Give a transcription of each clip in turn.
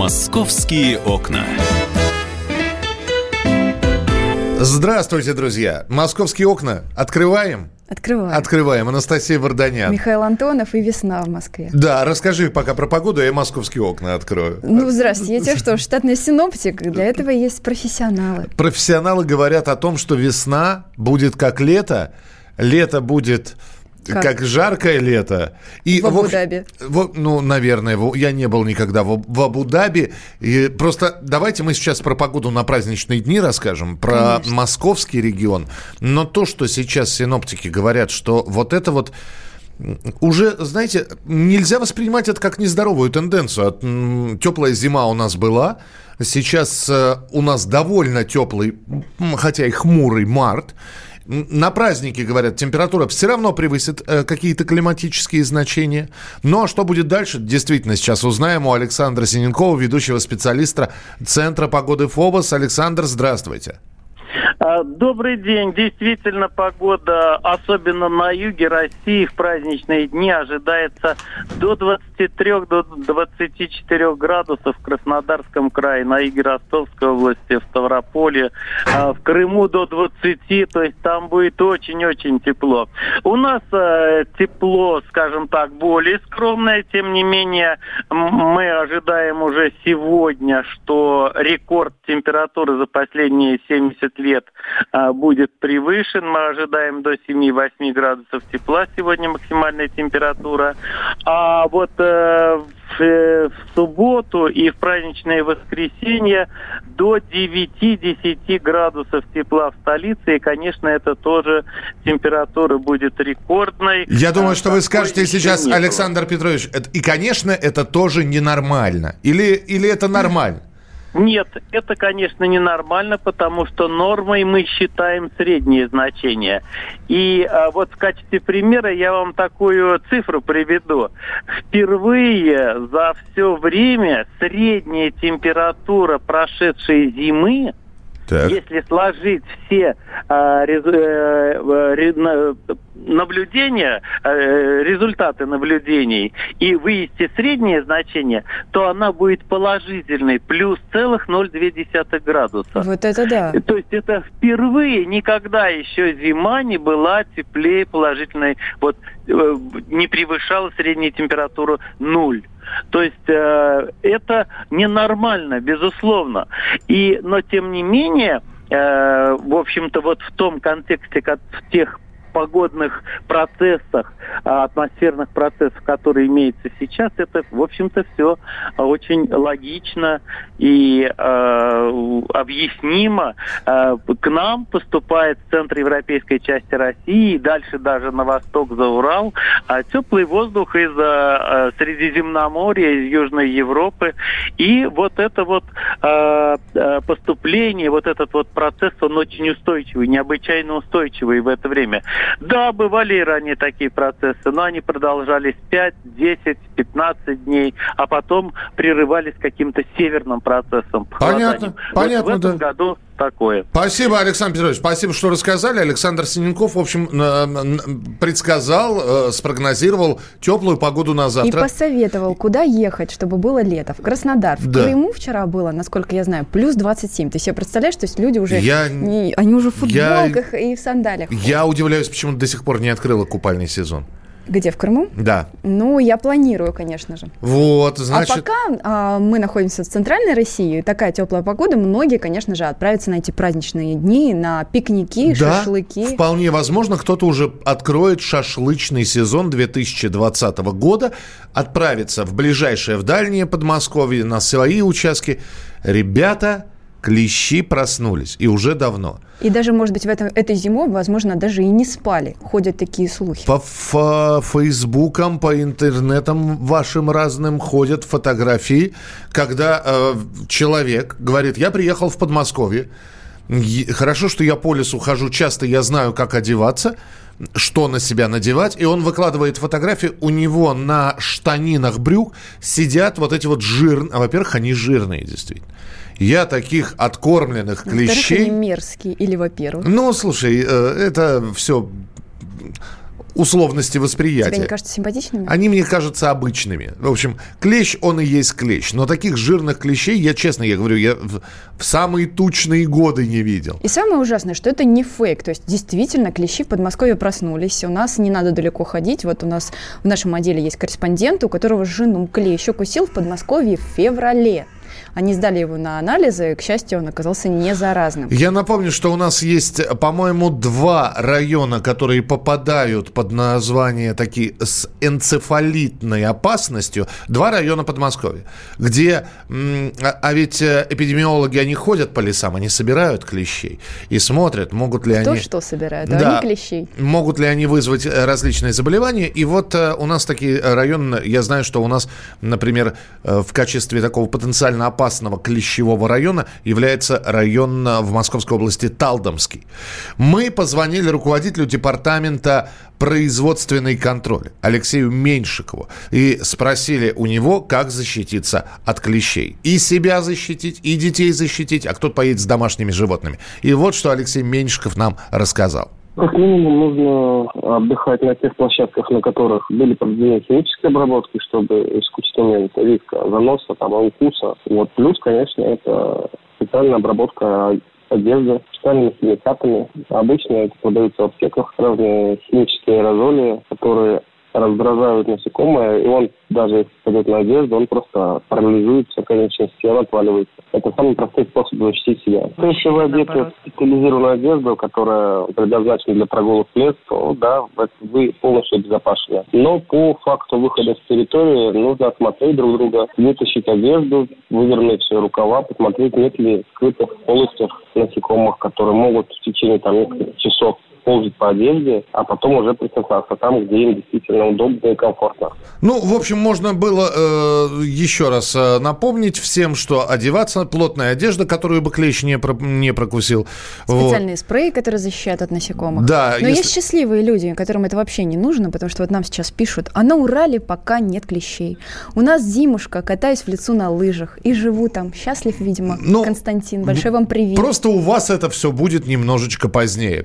Московские окна. Здравствуйте, друзья. Московские окна открываем. Открываем. Открываем. Анастасия Варданян. Михаил Антонов и весна в Москве. Да, расскажи пока про погоду, я московские окна открою. Ну, здравствуйте. Я тебе что, штатный синоптик? Для этого есть профессионалы. Профессионалы говорят о том, что весна будет как лето, лето будет как? как жаркое лето. И в Абу-Даби. Ну, наверное, я не был никогда в, в Абу-Даби. И просто давайте мы сейчас про погоду на праздничные дни расскажем, про Конечно. московский регион. Но то, что сейчас синоптики говорят, что вот это вот уже, знаете, нельзя воспринимать это как нездоровую тенденцию. Теплая зима у нас была, сейчас э, у нас довольно теплый, хотя и хмурый март. На праздники, говорят, температура все равно превысит э, какие-то климатические значения. Ну а что будет дальше, действительно, сейчас узнаем у Александра Синенкова, ведущего специалиста Центра погоды ФОБОС. Александр, здравствуйте. А, добрый день. Действительно, погода, особенно на юге России, в праздничные дни ожидается до 23 до 24 градусов в Краснодарском крае, на юге Ростовской области, в Ставрополе, а, в Крыму до 20, то есть там будет очень-очень тепло. У нас э, тепло, скажем так, более скромное, тем не менее, мы ожидаем уже сегодня, что рекорд температуры за последние 70 лет а, будет превышен. Мы ожидаем до 7-8 градусов тепла сегодня максимальная температура. А вот э, в, э, в субботу и в праздничное воскресенье до 9-10 градусов тепла в столице. И, конечно, это тоже температура будет рекордной. Я думаю, что вы скажете сейчас, Александр Петрович, и, конечно, это тоже ненормально. Или, или это нормально? Нет, это, конечно, ненормально, потому что нормой мы считаем среднее значение. И а, вот в качестве примера я вам такую цифру приведу. Впервые за все время средняя температура прошедшей зимы так. Если сложить все э, рез, э, наблюдения, э, результаты наблюдений и вывести среднее значение, то она будет положительной, плюс целых 0,2 градуса. Вот это да. То есть это впервые никогда еще зима не была теплее положительной, вот э, не превышала среднюю температуру 0. То есть э, это ненормально, безусловно. И, но тем не менее, э, в общем-то, вот в том контексте, как в тех погодных процессах, а, атмосферных процессах, которые имеются сейчас, это, в общем-то, все очень логично и э, объяснимо. Э, к нам поступает в центр европейской части России и дальше даже на восток за Урал теплый воздух из Средиземноморья, из Южной Европы. И вот это вот э, поступление, вот этот вот процесс, он очень устойчивый, необычайно устойчивый в это время. Да, бывали и ранее такие процессы, но они продолжались 5, 10, 15 дней, а потом прерывались каким-то северным процессом. Понятно, понятно, вот в этом да. году такое. Спасибо, Александр Петрович, спасибо, что рассказали. Александр Синенков, в общем, предсказал, э, спрогнозировал теплую погоду на завтра. И посоветовал, куда ехать, чтобы было лето. В Краснодар. В да. Крыму вчера было, насколько я знаю, плюс 27. Ты себе представляешь, то есть люди уже, я... не, они уже в футболках я... и в сандалиях. Я удивляюсь, почему до сих пор не открыла купальный сезон. Где, в Крыму? Да. Ну, я планирую, конечно же. Вот, значит... А пока а, мы находимся в центральной России, такая теплая погода, многие, конечно же, отправятся на эти праздничные дни, на пикники, да, шашлыки. вполне возможно, кто-то уже откроет шашлычный сезон 2020 года, отправится в ближайшее, в дальнее Подмосковье, на свои участки. Ребята, клещи проснулись, и уже давно. И даже, может быть, в этом, этой зимой, возможно, даже и не спали. Ходят такие слухи. По фейсбукам, по интернетам вашим разным ходят фотографии, когда э, человек говорит, я приехал в Подмосковье, хорошо, что я по лесу хожу часто, я знаю, как одеваться, что на себя надевать, и он выкладывает фотографии, у него на штанинах брюк сидят вот эти вот жирные, а, во-первых, они жирные, действительно. Я таких откормленных клещей... Они мерзкие или, во-первых? Ну, слушай, э, это все условности восприятия. Тебе не кажутся симпатичными? Они мне кажутся обычными. В общем, клещ, он и есть клещ. Но таких жирных клещей, я честно, я говорю, я в, в самые тучные годы не видел. И самое ужасное, что это не фейк. То есть, действительно, клещи в Подмосковье проснулись. У нас не надо далеко ходить. Вот у нас в нашем отделе есть корреспондент, у которого жену клещ укусил в Подмосковье в феврале. Они сдали его на анализы, и, к счастью, он оказался не заразным. Я напомню, что у нас есть, по-моему, два района, которые попадают под название такие с энцефалитной опасностью. Два района Подмосковья, где, а, а ведь э, эпидемиологи, они ходят по лесам, они собирают клещей и смотрят, могут ли Кто они... что собирают, а да, они клещей. Могут ли они вызвать э, различные заболевания. И вот э, у нас такие районы, я знаю, что у нас, например, в качестве такого потенциально опасного опасного клещевого района является район э, в Московской области Талдомский. Мы позвонили руководителю департамента производственный контроль Алексею Меньшикову и спросили у него, как защититься от клещей. И себя защитить, и детей защитить, а кто поедет с домашними животными. И вот что Алексей Меньшиков нам рассказал. Как минимум нужно отдыхать на тех площадках, на которых были проведены химические обработки, чтобы исключить момент риска заноса, там, укуса. Вот. Плюс, конечно, это специальная обработка одежды специальными химикатами. Обычно это продаются в аптеках разные химические аэрозоли, которые раздражают насекомое, и он даже если пойдет на одежду, он просто парализуется конечности, и он отваливается. Это самый простой способ защитить себя. Если вы одеты в специализированную одежду, которая предназначена для прогулок в лес, то да, вы полностью обезопасены. Но по факту выхода с территории нужно осмотреть друг друга, вытащить одежду, вывернуть рукава, посмотреть, нет ли скрытых полостях насекомых, которые могут в течение там, нескольких часов ползать по одежде, а потом уже присосаться там, где им действительно удобно и комфортно. Ну, в общем, можно было э, еще раз э, напомнить всем, что одеваться плотная одежда, которую бы клещ не, про, не прокусил. Специальные вот. спреи, которые защищают от насекомых. Да. Но если... есть счастливые люди, которым это вообще не нужно, потому что вот нам сейчас пишут, а на Урале пока нет клещей. У нас зимушка, катаюсь в лицу на лыжах и живу там. Счастлив, видимо, ну, Константин. Большой вам привет. Просто у вас это все будет немножечко позднее.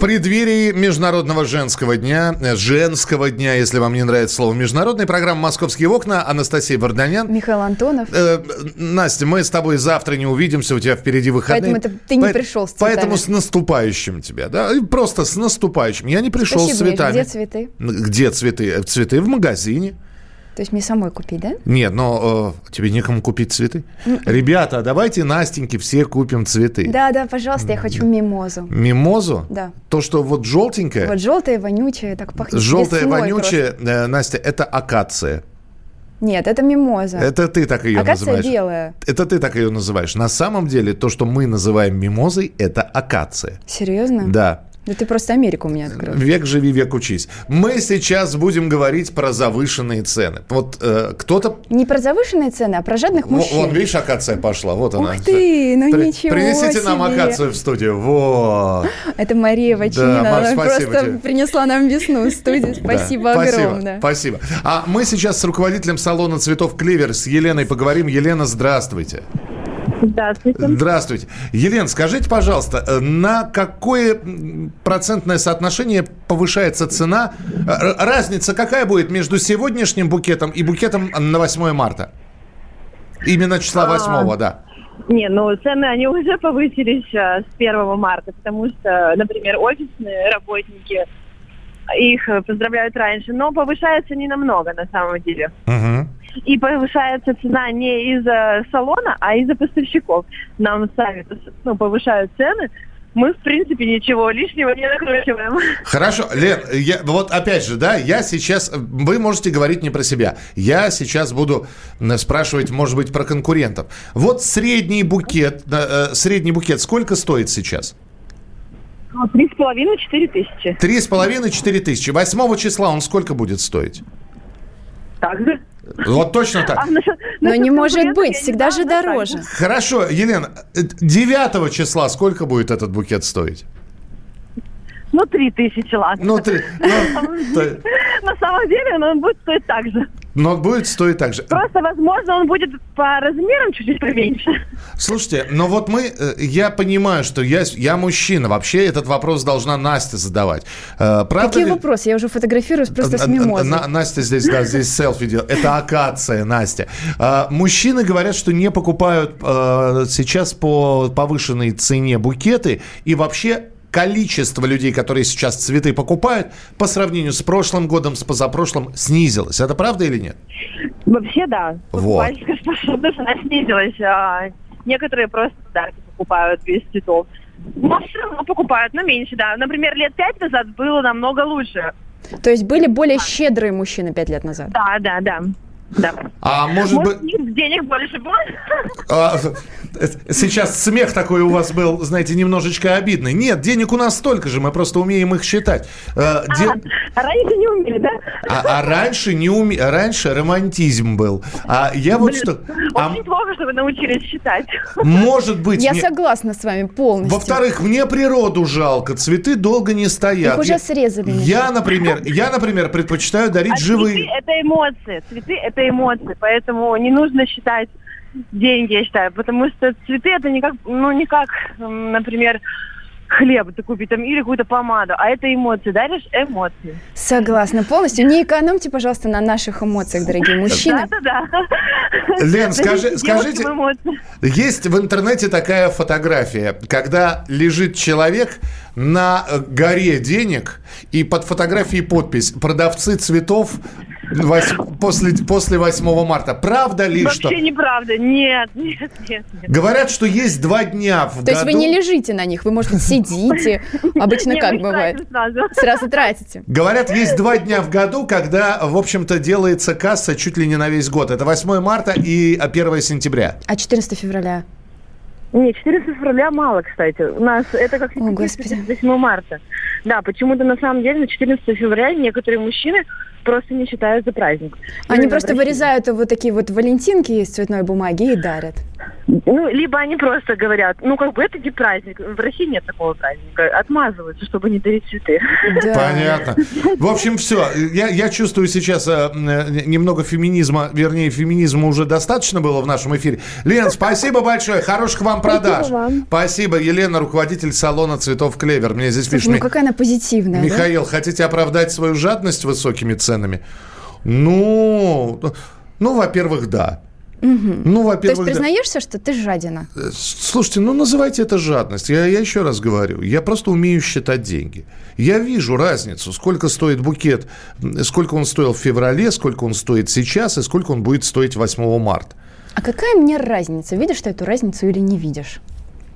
преддверии Международного женского дня, э, женского дня, если вам не нравится слово международный, программа «Московские окна», Анастасия Варданян. Михаил Антонов. Э, Настя, мы с тобой завтра не увидимся, у тебя впереди выходные. Поэтому это ты не По- пришел с цветами. Поэтому с наступающим тебя, да, просто с наступающим. Я не пришел Спасибо, с цветами. Где цветы? Где цветы? Цветы в магазине. То есть мне самой купить, да? Нет, но э, тебе некому купить цветы. М-м. Ребята, давайте Настеньке все купим цветы. Да, да, пожалуйста, я хочу мимозу. Мимозу? Да. То, что вот желтенькое? Вот желтое, вонючее, так пахнет Желтое, вонючее, э, Настя, это акация. Нет, это мимоза. Это ты так ее акация называешь. белая. Это ты так ее называешь. На самом деле, то, что мы называем мимозой, это акация. Серьезно? Да. Да ты просто Америку у меня открыл. Век живи, век учись. Мы сейчас будем говорить про завышенные цены. Вот э, кто-то... Не про завышенные цены, а про жадных мужчин. Вон, видишь, акация пошла. Вот она. Ух ты, ну При, ничего Принесите себе. нам акацию в студию. Вот. Это Мария Вачинина. Да, Маш, она просто тебе. принесла нам весну в студию. Спасибо да, огромное. Спасибо, спасибо. А мы сейчас с руководителем салона цветов «Клевер» с Еленой поговорим. Елена, здравствуйте. Здравствуйте. Здравствуйте. Елена, скажите, пожалуйста, э, на какое процентное соотношение повышается цена? Э, разница какая будет между сегодняшним букетом и букетом на 8 марта? Именно числа 8, а, да. Не, ну цены, они уже повысились э, с 1 марта, потому что, например, офисные работники, их поздравляют раньше, но повышается не намного на самом деле. Угу. и повышается цена не из-за салона, а из-за поставщиков. Нам сами ну, повышают цены, мы, в принципе, ничего лишнего не накручиваем. Хорошо, Лен, я, вот опять же, да, я сейчас, вы можете говорить не про себя, я сейчас буду э, спрашивать, может быть, про конкурентов. Вот средний букет, э, средний букет сколько стоит сейчас? Ну, три с половиной, четыре тысячи. Три с половиной, четыре тысячи. Восьмого числа он сколько будет стоить? Так же. Вот точно так. А, Но не может быть, всегда же дороже. Хорошо, Елена, 9 числа сколько будет этот букет стоить? Ну, три тысячи, ладно. Ну, три. Ну, На самом деле, он будет стоить так же. Но он будет стоить так же. Просто, возможно, он будет по размерам чуть-чуть поменьше. Слушайте, но вот мы, э, я понимаю, что я, я мужчина. Вообще этот вопрос должна Настя задавать. Э, правда Какие ли... вопросы? Я уже фотографируюсь просто с мимозой. На, Настя здесь, да, здесь селфи делает. Это акация, Настя. Э, мужчины говорят, что не покупают сейчас по повышенной цене букеты и вообще количество людей, которые сейчас цветы покупают, по сравнению с прошлым годом, с позапрошлым, снизилось. Это правда или нет? Вообще, да. Вот. способность, она снизилась. А некоторые просто подарки покупают без цветов. Но все равно покупают, но меньше, да. Например, лет пять назад было намного лучше. То есть были более щедрые мужчины пять лет назад? Да, да, да. Да. А может, может быть... денег больше было? А, сейчас смех такой у вас был, знаете, немножечко обидный. Нет, денег у нас столько же, мы просто умеем их считать. А, Де... а раньше не умели, да? А, а раньше не уме... раньше романтизм был. А я вот Блин, что... Очень а... плохо, что вы научились считать. Может быть... Я мне... согласна с вами полностью. Во-вторых, мне природу жалко, цветы долго не стоят. Их уже срезали. Я, например, я, например, предпочитаю дарить а живые. Цветы – это эмоции. Цветы – это это эмоции, поэтому не нужно считать деньги, я считаю, потому что цветы это не как, ну, не как, например, хлеб ты купить там или какую-то помаду, а это эмоции, даришь эмоции. Согласна полностью. Не экономьте, пожалуйста, на наших эмоциях, дорогие мужчины. Да-да-да. Лен, скажи, скажите, есть в интернете такая фотография, когда лежит человек на горе денег, и под фотографией подпись «Продавцы цветов после, после 8 марта. Правда ли, Вообще что... Вообще неправда. Нет, нет, нет, нет. Говорят, что есть два дня в То году... есть вы не лежите на них, вы, может быть, сидите. Обычно как бывает? Сразу тратите. Говорят, есть два дня в году, когда, в общем-то, делается касса чуть ли не на весь год. Это 8 марта и 1 сентября. А 14 февраля? Нет, 14 февраля мало, кстати. У нас это как О, 8 марта. Да, почему-то на самом деле на 14 февраля некоторые мужчины просто не считают за праздник. Они Именно просто вырезают вот такие вот валентинки из цветной бумаги и дарят. Ну, либо они просто говорят, ну, как бы это не праздник. В России нет такого праздника. Отмазываются, чтобы не дарить цветы. Да. Понятно. В общем, все. Я, я чувствую сейчас э, немного феминизма, вернее, феминизма уже достаточно было в нашем эфире. Лен, спасибо большое. Хороших вам продаж. Спасибо, вам. спасибо. Елена, руководитель салона цветов «Клевер». Мне здесь пишет... Ну, какая она позитивная. Михаил, да? хотите оправдать свою жадность высокими ценами? Ну, ну, во-первых, да. Угу. Ну, во-первых, То есть признаешься, да. что ты жадина? Э, слушайте, ну называйте это жадность. Я, я еще раз говорю, я просто умею считать деньги. Я вижу разницу, сколько стоит букет, сколько он стоил в феврале, сколько он стоит сейчас и сколько он будет стоить 8 марта. А какая мне разница? Видишь ты эту разницу или не видишь?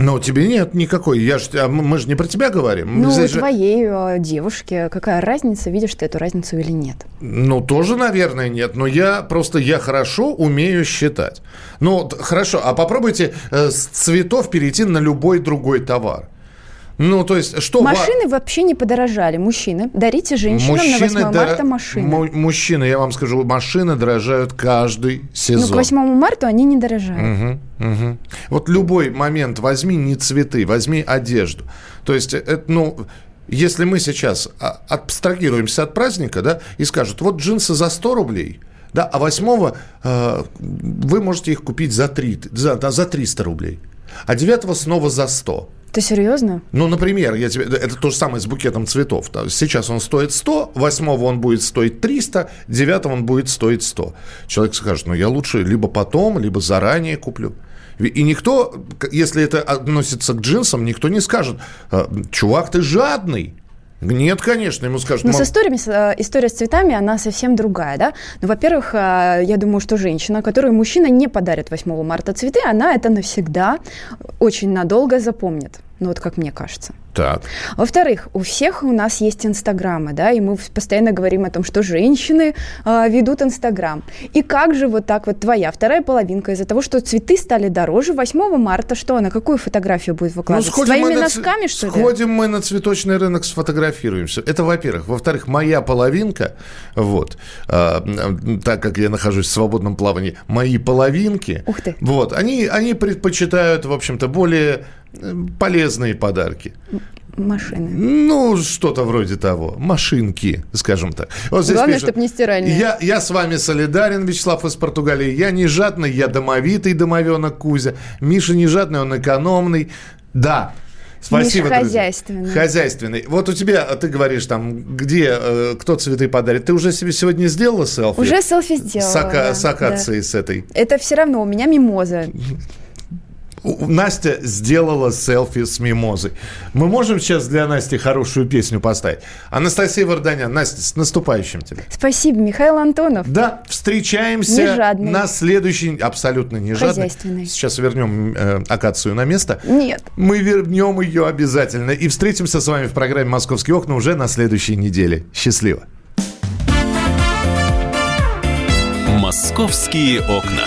Но тебе нет никакой. Я ж, а мы же не про тебя говорим. Ну, Здесь твоей же... Э, девушке какая разница, видишь ты эту разницу или нет? Ну, тоже, наверное, нет. Но я просто, я хорошо умею считать. Ну, хорошо, а попробуйте э, с цветов перейти на любой другой товар. Ну, то есть, что... Машины ва... вообще не подорожали. Мужчины, дарите женщинам мужчины на 8 дор... марта машины. Мужчины, я вам скажу, машины дорожают каждый сезон. Ну, к 8 марта они не дорожают. Угу, угу. Вот любой момент возьми не цветы, возьми одежду. То есть, это, ну, если мы сейчас а, абстрагируемся от праздника, да, и скажут, вот джинсы за 100 рублей, да, а 8 э, вы можете их купить за, 3, за, за 300 рублей, а 9 снова за 100. Ты серьезно? Ну, например, я тебе, это то же самое с букетом цветов. Сейчас он стоит 100, 8 он будет стоить 300, 9 он будет стоить 100. Человек скажет, ну, я лучше либо потом, либо заранее куплю. И никто, если это относится к джинсам, никто не скажет, «А, чувак, ты жадный. Нет, конечно, ему скажут. Но «Мам, с историями, э, история с цветами, она совсем другая, да? Ну, во-первых, э, я думаю, что женщина, которой мужчина не подарит 8 марта цветы, она это навсегда, очень надолго запомнит. Ну, вот как мне кажется. Так. Во-вторых, у всех у нас есть инстаграмы, да, и мы постоянно говорим о том, что женщины а, ведут инстаграм. И как же вот так вот твоя вторая половинка из-за того, что цветы стали дороже 8 марта, что она, какую фотографию будет выкладывать? С твоими Ну, на носками, что ли? Сходим мы на цветочный рынок, сфотографируемся. Это, во-первых. Во-вторых, моя половинка, вот, м, так как я нахожусь в свободном плавании, мои половинки, Ух ты. вот, они, они предпочитают, в общем-то, более э, полезные подарки. Машины. Ну, что-то вроде того. Машинки, скажем так. Вот здесь Главное, пишут, чтоб не стиральные. Я, я с вами солидарен, Вячеслав из Португалии. Я не жадный, я домовитый домовенок Кузя. Миша не жадный, он экономный. Да, Спасибо, Миша друзья. хозяйственный. Хозяйственный. Вот у тебя, ты говоришь там, где, э, кто цветы подарит. Ты уже себе сегодня сделала селфи? Уже селфи сделала. С, ака- да, с акацией с этой. да. Это все равно у меня мимоза. Настя сделала селфи с мимозой. Мы можем сейчас для Насти хорошую песню поставить? Анастасия Варданян. Настя, с наступающим тебя. Спасибо, Михаил Антонов. Да, встречаемся на следующий... Абсолютно не жадный. Сейчас вернем э, акацию на место. Нет. Мы вернем ее обязательно. И встретимся с вами в программе «Московские окна» уже на следующей неделе. Счастливо. «Московские окна».